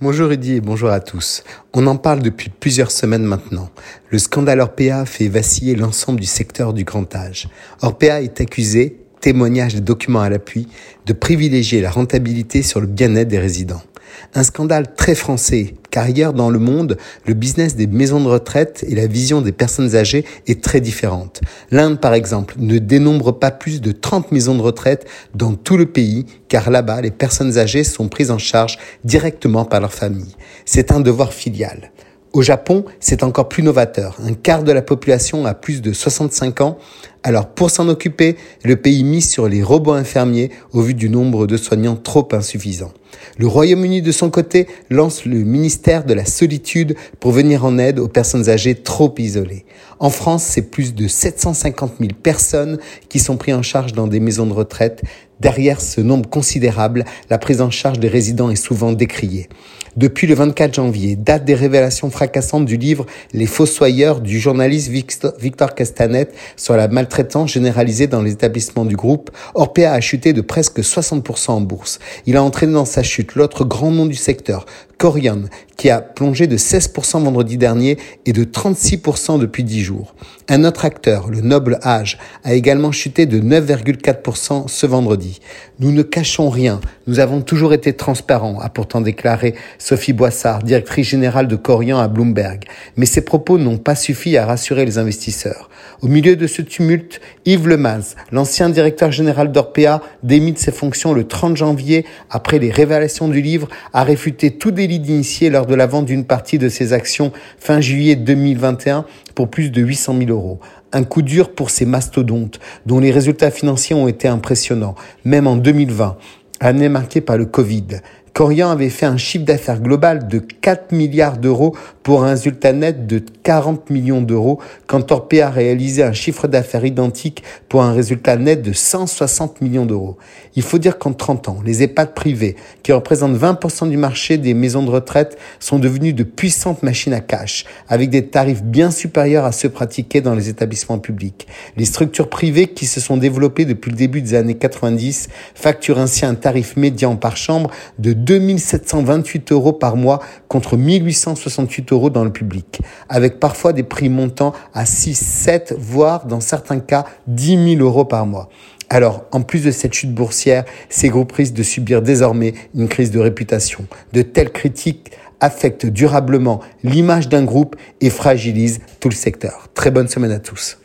Bonjour Rudy et bonjour à tous. On en parle depuis plusieurs semaines maintenant. Le scandale Orpea fait vaciller l'ensemble du secteur du grand âge. Orpea est accusé, témoignage des documents à l'appui, de privilégier la rentabilité sur le bien-être des résidents. Un scandale très français, car ailleurs dans le monde, le business des maisons de retraite et la vision des personnes âgées est très différente. L'Inde, par exemple, ne dénombre pas plus de 30 maisons de retraite dans tout le pays, car là-bas, les personnes âgées sont prises en charge directement par leur famille. C'est un devoir filial. Au Japon, c'est encore plus novateur. Un quart de la population a plus de 65 ans. Alors pour s'en occuper, le pays mise sur les robots infirmiers au vu du nombre de soignants trop insuffisant. Le Royaume-Uni de son côté lance le ministère de la solitude pour venir en aide aux personnes âgées trop isolées. En France, c'est plus de 750 000 personnes qui sont prises en charge dans des maisons de retraite. Derrière ce nombre considérable, la prise en charge des résidents est souvent décriée. Depuis le 24 janvier, date des révélations fracassantes du livre Les Fossoyeurs du journaliste Victor Castanet sur la maltraitance généralisée dans les établissements du groupe, Orpea a chuté de presque 60% en bourse. Il a entraîné dans sa chute l'autre grand nom du secteur, Corian, qui a plongé de 16% vendredi dernier et de 36% depuis 10 jours. Un autre acteur, le Noble Âge, a également chuté de 9,4% ce vendredi. Nous ne cachons rien, nous avons toujours été transparents, a pourtant déclaré Sophie Boissard, directrice générale de Corian à Bloomberg. Mais ces propos n'ont pas suffi à rassurer les investisseurs. Au milieu de ce tumulte, Yves Lemaz, l'ancien directeur général d'Orpea, démis de ses fonctions le 30 janvier après les révélations du livre, a réfuté tout des d'initier lors de la vente d'une partie de ses actions fin juillet 2021 pour plus de 800 000 euros. Un coup dur pour ces mastodontes dont les résultats financiers ont été impressionnants, même en 2020, année marquée par le Covid. Corian avait fait un chiffre d'affaires global de 4 milliards d'euros pour un résultat net de 40 millions d'euros, quand Orpea a réalisé un chiffre d'affaires identique pour un résultat net de 160 millions d'euros. Il faut dire qu'en 30 ans, les EHPAD privés, qui représentent 20% du marché des maisons de retraite, sont devenus de puissantes machines à cash, avec des tarifs bien supérieurs à ceux pratiqués dans les établissements publics. Les structures privées qui se sont développées depuis le début des années 90 facturent ainsi un tarif médian par chambre de 2728 euros par mois contre 1868 euros dans le public, avec parfois des prix montant à 6, 7, voire dans certains cas 10 000 euros par mois. Alors, en plus de cette chute boursière, ces groupes risquent de subir désormais une crise de réputation. De telles critiques affectent durablement l'image d'un groupe et fragilisent tout le secteur. Très bonne semaine à tous.